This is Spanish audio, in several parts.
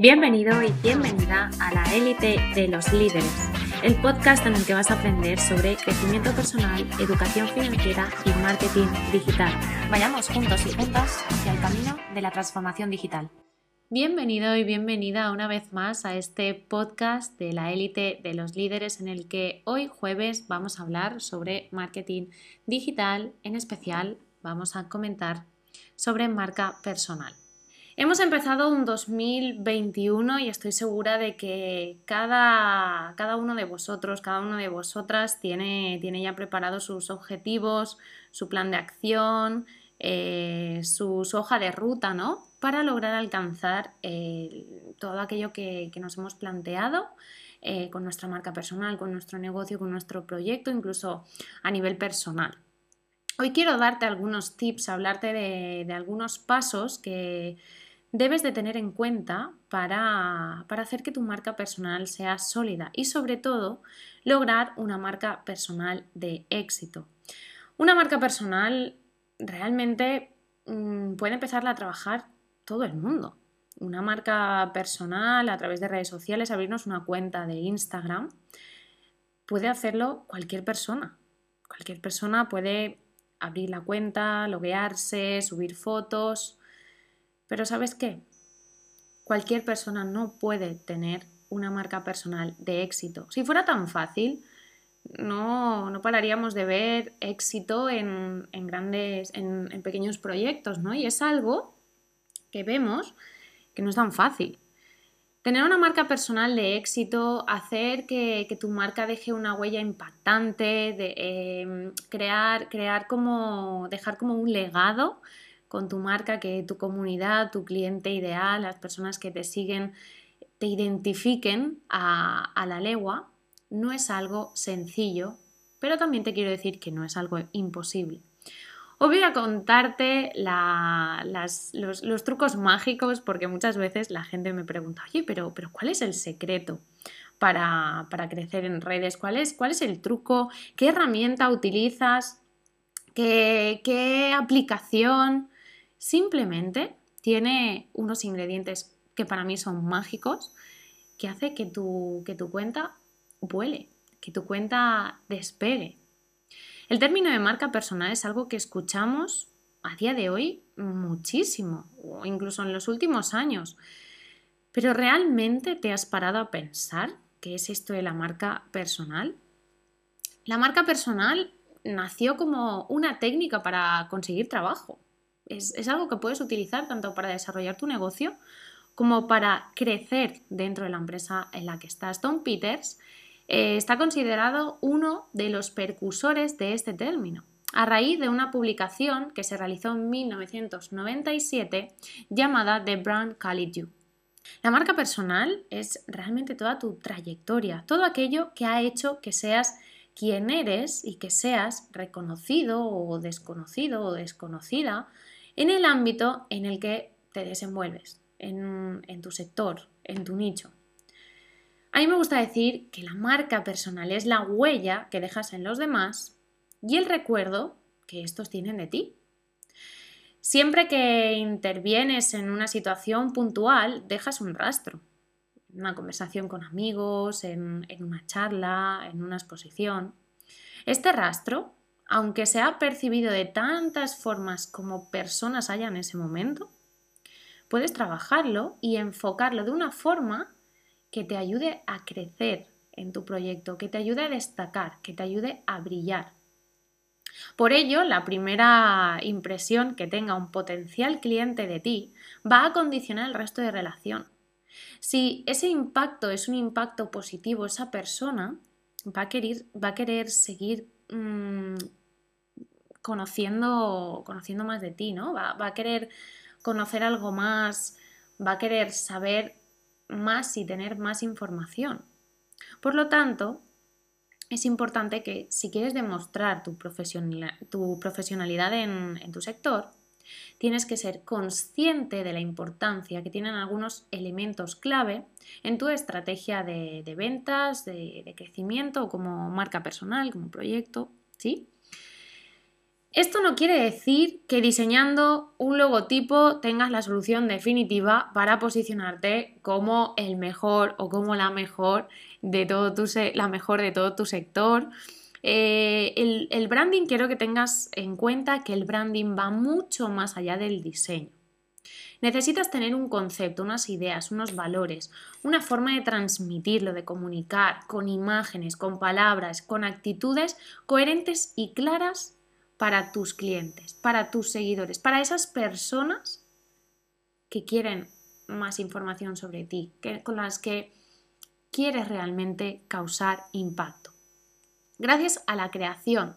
Bienvenido y bienvenida a la élite de los líderes, el podcast en el que vas a aprender sobre crecimiento personal, educación financiera y marketing digital. Vayamos juntos y juntas hacia el camino de la transformación digital. Bienvenido y bienvenida una vez más a este podcast de la élite de los líderes en el que hoy jueves vamos a hablar sobre marketing digital, en especial vamos a comentar sobre marca personal. Hemos empezado un 2021 y estoy segura de que cada, cada, uno de vosotros, cada uno de vosotras tiene, tiene ya preparados sus objetivos, su plan de acción, eh, su, hoja de ruta, ¿no? Para lograr alcanzar eh, todo aquello que, nos hemos planteado eh, con nuestra marca personal, con nuestro negocio, con nuestro proyecto, incluso a nivel personal. Hoy quiero darte algunos tips, hablarte de algunos pasos que, debes de tener en cuenta para, hacer que tu marca personal sea sólida y sobre todo lograr una marca personal de éxito. Una marca personal realmente mm, puede empezarla a trabajar todo el mundo. Una marca personal a través de redes sociales, abrirnos una cuenta de Instagram, puede hacerlo cualquier persona. Cualquier persona puede abrir la cuenta, loguearse, subir fotos, pero ¿sabes qué? Cualquier persona no puede tener una marca personal de éxito. Si fuera tan fácil, no, no pararíamos de ver éxito en, grandes, en, pequeños proyectos, ¿no? Y es algo que vemos que no es tan fácil. Tener una marca personal de éxito, hacer que, tu marca deje una huella impactante, de, em, crear, crear como, dejar como un legado con tu marca, que tu comunidad, tu cliente ideal, las personas que te siguen, te identifiquen a, la legua, no es algo sencillo, pero también te quiero decir que no es algo imposible. Os voy a contarte los, trucos mágicos porque muchas veces la gente me pregunta, oye, pero, pero ¿cuál es el secreto para, crecer en redes? ¿Cuál es, ¿Cuál es el truco? ¿Qué herramienta utilizas? ¿Qué, qué aplicación? Simplemente tiene unos ingredientes que para mí son mágicos que hace que tu, que tu cuenta vuele, que tu cuenta despegue. El término de marca personal es algo que escuchamos a día de hoy muchísimo, o incluso en los últimos años. Pero ¿realmente te has parado a pensar qué es esto de la marca personal? La marca personal nació como una técnica para conseguir trabajo. Es, algo que puedes utilizar tanto para desarrollar tu negocio como para crecer dentro de la empresa en la que estás. Tom Peters eh, está considerado uno de los percursores de este término, a raíz de una publicación que se realizó en 1997 llamada The Brand Called You. La marca personal es realmente toda tu trayectoria, todo aquello que ha hecho que seas quien eres y que seas reconocido o desconocido o desconocida en el ámbito en el que te desenvuelves, en, tu sector, en tu nicho. A mí me gusta decir que la marca personal es la huella que dejas en los demás y el recuerdo que estos tienen de ti. Siempre que intervienes en una situación puntual, dejas un rastro. En una conversación con amigos, en, en una charla, en una exposición. Este rastro aunque se ha percibido de tantas formas como personas haya en ese momento, puedes trabajarlo y enfocarlo de una forma que te ayude a crecer en tu proyecto, que te ayude a destacar, que te ayude a brillar. Por ello, la primera impresión que tenga un potencial cliente de ti va a condicionar el resto de relación. Si ese impacto es un impacto positivo, esa persona va a querer, seguir mm, conociendo, conociendo más de ti, ¿no? Va, a querer conocer algo más, va a querer saber más y tener más información. Por lo tanto, es importante que si quieres demostrar tu, profesionalidad en, tu sector, tienes que ser consciente de la importancia que tienen algunos elementos clave en tu estrategia de, ventas, de, de, crecimiento, como marca personal, como proyecto, ¿sí? Esto no quiere decir que diseñando un logotipo tengas la solución definitiva para posicionarte como el mejor o como la mejor de todo tu, la mejor de todo tu sector. Eh, el, el branding quiero que tengas en cuenta que el branding va mucho más allá del diseño. Necesitas tener un concepto, unas ideas, unos valores, una forma de transmitirlo, de comunicar, con imágenes, con palabras, con actitudes coherentes y claras para tus clientes, para tus seguidores, para esas personas que quieren más información sobre ti, con las que quieres realmente causar impacto. Gracias a la creación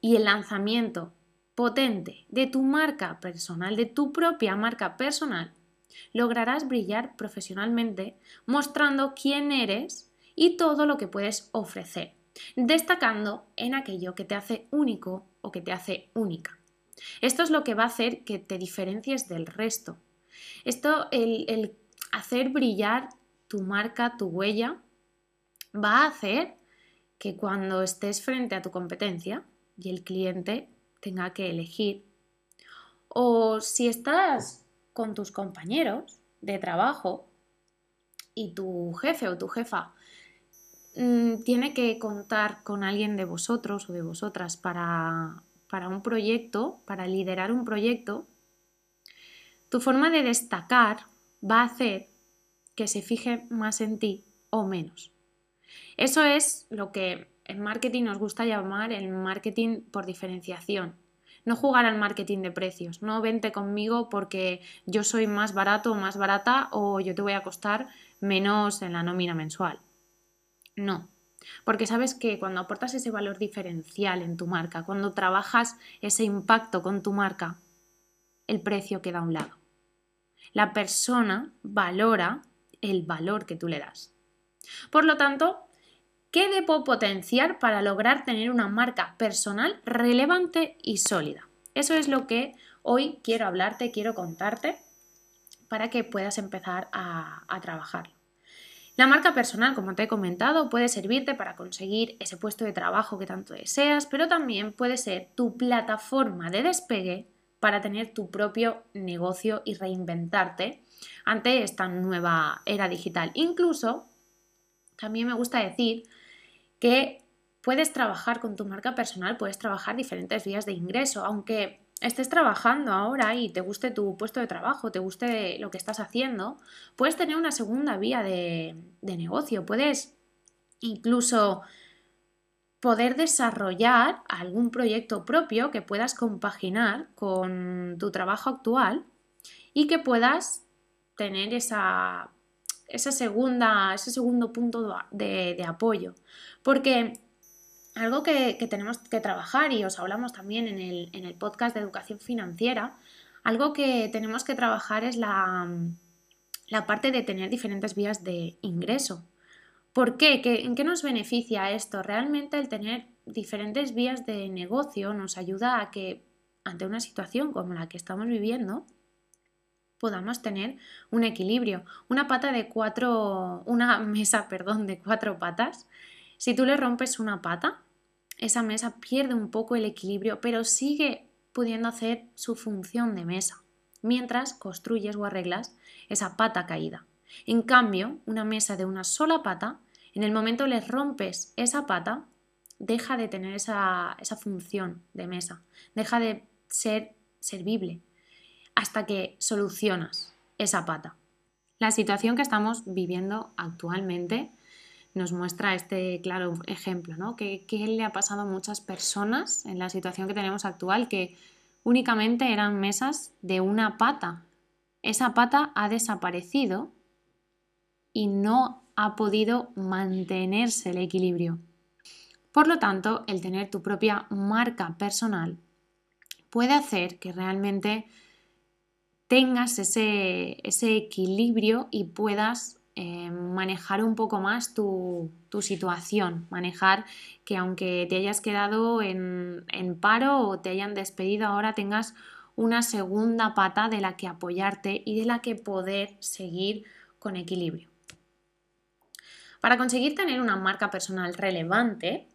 y el lanzamiento potente de tu marca personal, de tu propia marca personal, lograrás brillar profesionalmente mostrando quién eres y todo lo que puedes ofrecer, destacando en aquello que te hace único o que te hace única. Esto es lo que va a hacer que te diferencies del resto. Esto, el, el hacer brillar tu marca, tu huella, va a hacer que cuando estés frente a tu competencia y el cliente tenga que elegir. O si estás con tus compañeros de trabajo y tu jefe o tu jefa mm, tiene que contar con alguien de vosotros o de vosotras para, para un proyecto, para liderar un proyecto, tu forma de destacar va a hacer que se fije más en ti o menos. Eso es lo que en marketing nos gusta llamar el marketing por diferenciación. No jugar al marketing de precios, no vente conmigo porque yo soy más barato o más barata o yo te voy a costar menos en la nómina mensual. No, porque sabes que cuando aportas ese valor diferencial en tu marca, cuando trabajas ese impacto con tu marca, el precio queda a un lado. La persona valora el valor que tú le das. Por lo tanto, ¿Qué debo potenciar para lograr tener una marca personal relevante y sólida? Eso es lo que hoy quiero hablarte, quiero contarte para que puedas empezar a, trabajarlo. La marca personal, como te he comentado, puede servirte para conseguir ese puesto de trabajo que tanto deseas, pero también puede ser tu plataforma de despegue para tener tu propio negocio y reinventarte ante esta nueva era digital. Incluso, también me gusta decir que puedes trabajar con tu marca personal, puedes trabajar diferentes vías de ingreso, aunque estés trabajando ahora y te guste tu puesto de trabajo, te guste lo que estás haciendo, puedes tener una segunda vía de, negocio, puedes incluso poder desarrollar algún proyecto propio que puedas compaginar con tu trabajo actual y que puedas tener esa esa segunda, ese segundo punto de, apoyo. Porque algo que, tenemos que trabajar, y os hablamos también en el, podcast de educación financiera, algo que tenemos que trabajar es la, la parte de tener diferentes vías de ingreso. ¿Por qué? qué? ¿En qué nos beneficia esto? Realmente el tener diferentes vías de negocio nos ayuda a que ante una situación como la que estamos viviendo, podamos tener un equilibrio. Una pata de cuatro, una mesa, perdón, de cuatro patas, si tú le rompes una pata, esa mesa pierde un poco el equilibrio, pero sigue pudiendo hacer su función de mesa, mientras construyes o arreglas esa pata caída. En cambio, una mesa de una sola pata, en el momento le rompes esa pata, deja de tener esa, esa función de mesa, deja de ser servible, hasta que solucionas esa pata. La situación que estamos viviendo actualmente nos muestra este claro ejemplo, ¿no? Que, le ha pasado a muchas personas en la situación que tenemos actual, que únicamente eran mesas de una pata. Esa pata ha desaparecido y no ha podido mantenerse el equilibrio. Por lo tanto, el tener tu propia marca personal puede hacer que realmente tengas ese, equilibrio y puedas eh, manejar un poco más tu, situación, manejar que aunque te hayas quedado en, en paro o te hayan despedido, ahora tengas una segunda pata de la que apoyarte y de la que poder seguir con equilibrio. Para conseguir tener una marca personal relevante,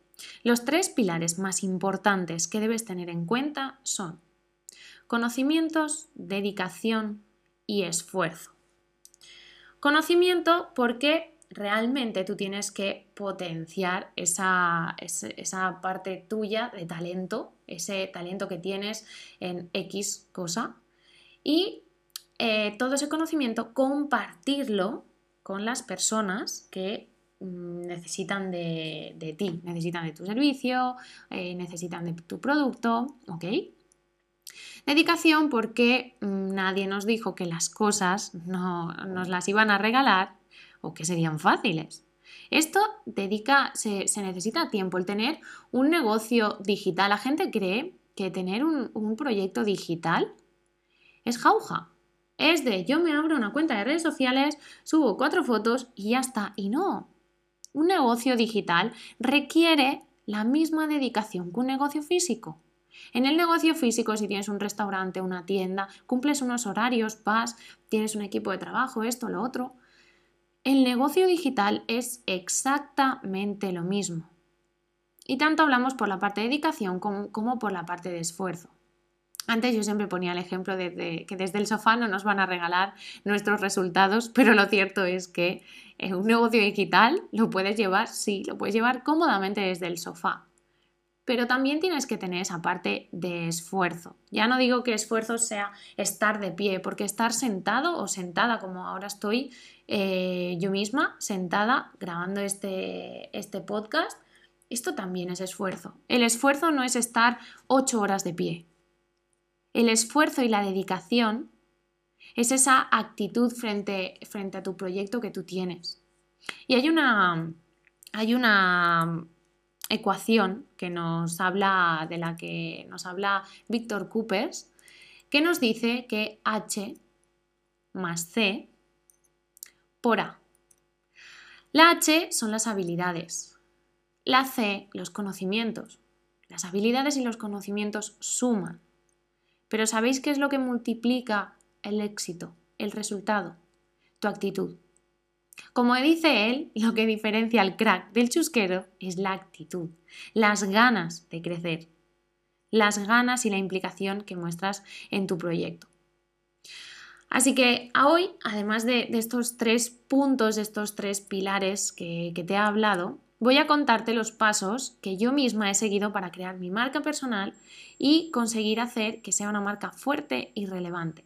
Los tres pilares más importantes que debes tener en cuenta son conocimientos, dedicación y esfuerzo. Conocimiento porque realmente tú tienes que potenciar esa, esa, parte tuya de talento, ese talento que tienes en X cosa y eh, todo ese conocimiento compartirlo con las personas que mm, necesitan de, ti, necesitan de tu servicio, eh, necesitan de tu producto, ¿ok? Dedicación porque mm, nadie nos dijo que las cosas no nos las iban a regalar o que serían fáciles. Esto dedica, se, necesita tiempo, el tener un negocio digital. La gente cree que tener un, un proyecto digital es jauja. Es de yo me abro una cuenta de redes sociales, subo cuatro fotos y ya está. Y no. Un negocio digital requiere la misma dedicación que un negocio físico. En el negocio físico, si tienes un restaurante, una tienda, cumples unos horarios, vas, tienes un equipo de trabajo, esto, lo otro. El negocio digital es exactamente lo mismo. Y tanto hablamos por la parte de dedicación como, por la parte de esfuerzo. Antes yo siempre ponía el ejemplo de, que desde el sofá no nos van a regalar nuestros resultados, pero lo cierto es que en un negocio digital lo puedes llevar, sí, lo puedes llevar cómodamente desde el sofá pero también tienes que tener esa parte de esfuerzo. Ya no digo que esfuerzo sea estar de pie, porque estar sentado o sentada, como ahora estoy eh, yo misma, sentada grabando este, este podcast, esto también es esfuerzo. El esfuerzo no es estar ocho horas de pie. El esfuerzo y la dedicación es esa actitud frente, frente a tu proyecto que tú tienes. Y hay una, hay una ecuación que nos habla, de la que nos habla Víctor Coopers, que nos dice que H más C por A. La H son las habilidades, la C los conocimientos. Las habilidades y los conocimientos suman. Pero ¿sabéis qué es lo que multiplica el éxito, el resultado? Tu actitud. Como dice él, lo que diferencia al crack del chusquero es la actitud, las ganas de crecer, las ganas y la implicación que muestras en tu proyecto. Así que hoy, además de, estos tres puntos, de estos tres pilares que te he hablado, voy a contarte los pasos que yo misma he seguido para crear mi marca personal y conseguir hacer que sea una marca fuerte y relevante.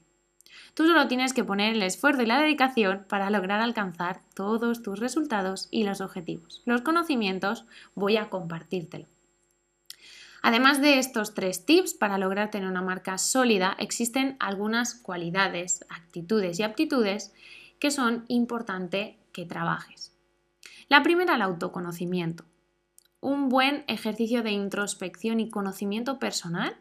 Tú solo tienes que poner el esfuerzo y la dedicación para lograr alcanzar todos tus resultados y los objetivos. Los conocimientos voy a compartírtelo. Además de estos tres tips para lograr tener una marca sólida, existen algunas cualidades, actitudes y aptitudes que son importante que trabajes. La primera, el autoconocimiento. Un buen ejercicio de introspección y conocimiento personal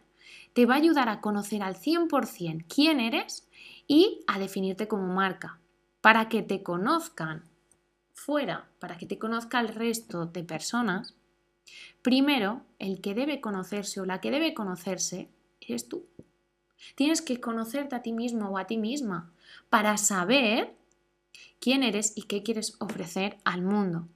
te va a ayudar a conocer al 100% quién eres y a definirte como marca, para que te conozcan fuera, para que te conozca el resto de personas, primero el que debe conocerse o la que debe conocerse eres tú. Tienes que conocerte a ti mismo o a ti misma para saber quién eres y qué quieres ofrecer al mundo.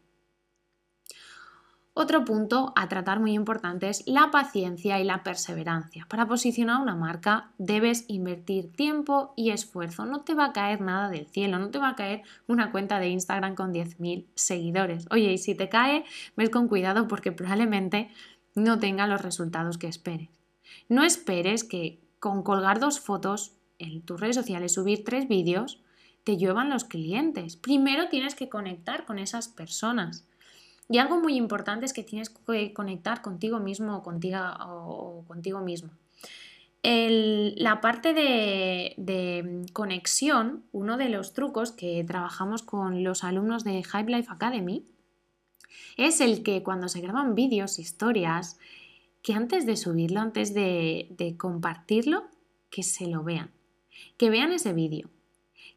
Otro punto a tratar muy importante es la paciencia y la perseverancia. Para posicionar una marca debes invertir tiempo y esfuerzo. No te va a caer nada del cielo, no te va a caer una cuenta de Instagram con 10.000 seguidores. Oye, y si te cae, ves con cuidado porque probablemente no tenga los resultados que esperes. No esperes que con colgar dos fotos en tus redes sociales, subir tres vídeos, te lluevan los clientes. Primero tienes que conectar con esas personas. Y algo muy importante es que tienes que conectar contigo mismo o contigo, o, contigo mismo. la parte de, conexión, uno de los trucos que trabajamos con los alumnos de Hype Life Academy, es el que cuando se graban vídeos, historias, que antes de subirlo, antes de compartirlo, que se lo vean, que vean ese vídeo,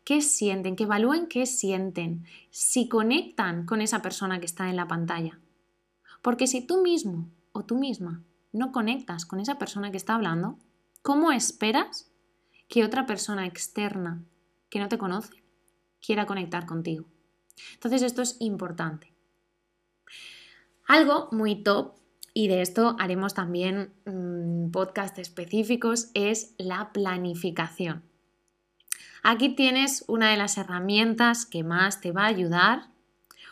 qué sienten, que evalúen qué sienten, si conectan con esa persona que está en la pantalla. Porque si tú mismo o tú misma no conectas con esa persona que está hablando, ¿cómo esperas que otra persona externa que no te conoce quiera conectar contigo? Entonces esto es importante. Algo muy top y de esto haremos también mm, podcast específicos, es la planificación. Aquí tienes una de las herramientas que más te va a ayudar,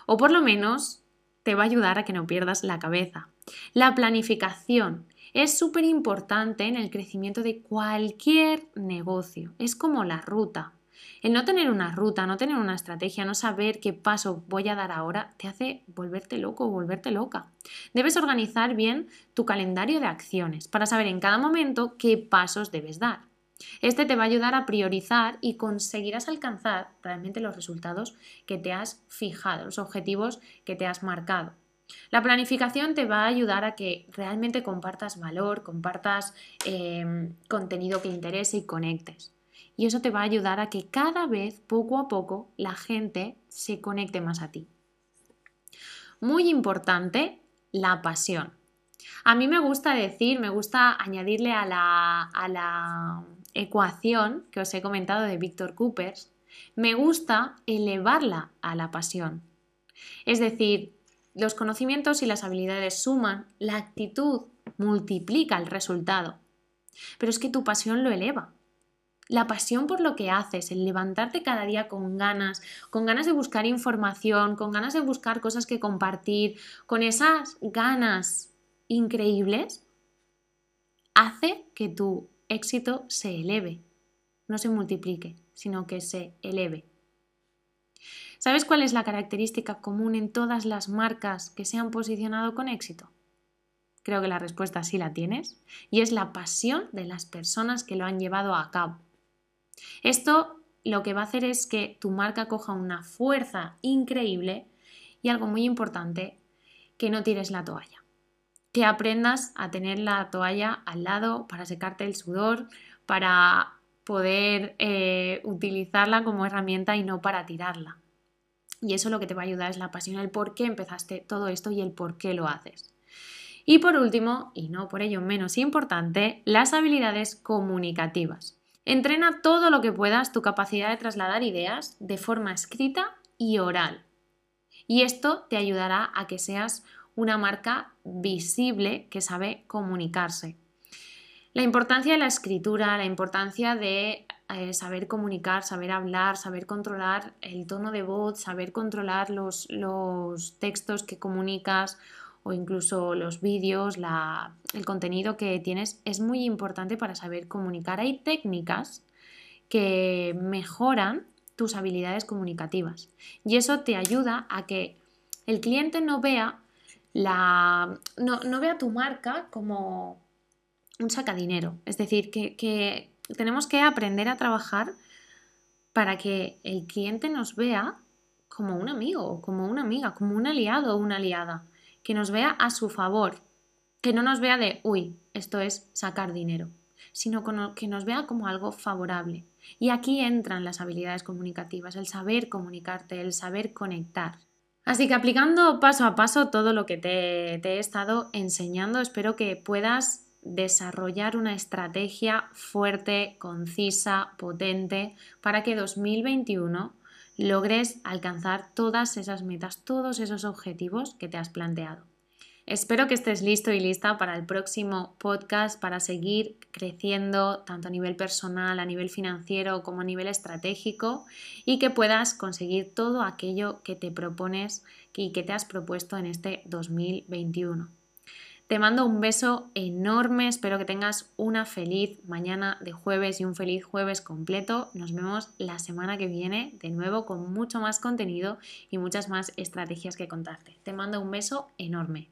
o por lo menos te va a ayudar a que no pierdas la cabeza. La planificación es súper importante en el crecimiento de cualquier negocio. Es como la ruta. El no tener una ruta, no tener una estrategia, no saber qué paso voy a dar ahora, te hace volverte loco o volverte loca. Debes organizar bien tu calendario de acciones para saber en cada momento qué pasos debes dar. Este te va a ayudar a priorizar y conseguirás alcanzar realmente los resultados que te has fijado, los objetivos que te has marcado. La planificación te va a ayudar a que realmente compartas valor, compartas eh, contenido que interese y conectes y eso te va a ayudar a que cada vez, poco a poco, la gente se conecte más a ti. Muy importante, la pasión. A mí me gusta decir, me gusta añadirle a la, a la ecuación que os he comentado de Víctor Coopers, me gusta elevarla a la pasión. Es decir, los conocimientos y las habilidades suman, la actitud multiplica el resultado. Pero es que tu pasión lo eleva la pasión por lo que haces, el levantarte cada día con ganas, con ganas de buscar información, con ganas de buscar cosas que compartir, con esas ganas increíbles, hace que tu éxito se eleve, no se multiplique, sino que se eleve. ¿Sabes cuál es la característica común en todas las marcas que se han posicionado con éxito? Creo que la respuesta sí la tienes, y es la pasión de las personas que lo han llevado a cabo. Esto lo que va a hacer es que tu marca coja una fuerza increíble y algo muy importante, que no tires la toalla. Que aprendas a tener la toalla al lado para secarte el sudor, para poder eh, utilizarla como herramienta y no para tirarla. Y eso lo que te va a ayudar es la pasión, el por qué empezaste todo esto y el por qué lo haces. Y por último, y no por ello menos importante, las habilidades comunicativas. Entrena todo lo que puedas tu capacidad de trasladar ideas de forma escrita y oral. Y esto te ayudará a que seas una marca visible que sabe comunicarse. La importancia de la escritura, la importancia de eh, saber comunicar, saber hablar, saber controlar el tono de voz, saber controlar los, los textos que comunicas o incluso los vídeos, el contenido que tienes es muy importante para saber comunicar. Hay técnicas que mejoran tus habilidades comunicativas y eso te ayuda a que el cliente no vea la no, vea tu marca como un sacadinero. Es decir, que, que tenemos que aprender a trabajar para que el cliente nos vea como un amigo, como una amiga, como un aliado o una aliada que nos vea a su favor, que no nos vea de, uy, esto es sacar dinero, sino que nos vea como algo favorable. Y aquí entran las habilidades comunicativas, el saber comunicarte, el saber conectar. Así que aplicando paso a paso todo lo que te, he estado enseñando, espero que puedas desarrollar una estrategia fuerte, concisa, potente, para que 2021 logres alcanzar todas esas metas, todos esos objetivos que te has planteado. Espero que estés listo y lista para el próximo podcast para seguir creciendo tanto a nivel personal, a nivel financiero como a nivel estratégico y que puedas conseguir todo aquello que te propones y que te has propuesto en este 2021. Te mando un beso enorme, espero que tengas una feliz mañana de jueves y un feliz jueves completo. Nos vemos la semana que viene de nuevo con mucho más contenido y muchas más estrategias que contarte. Te mando un beso enorme.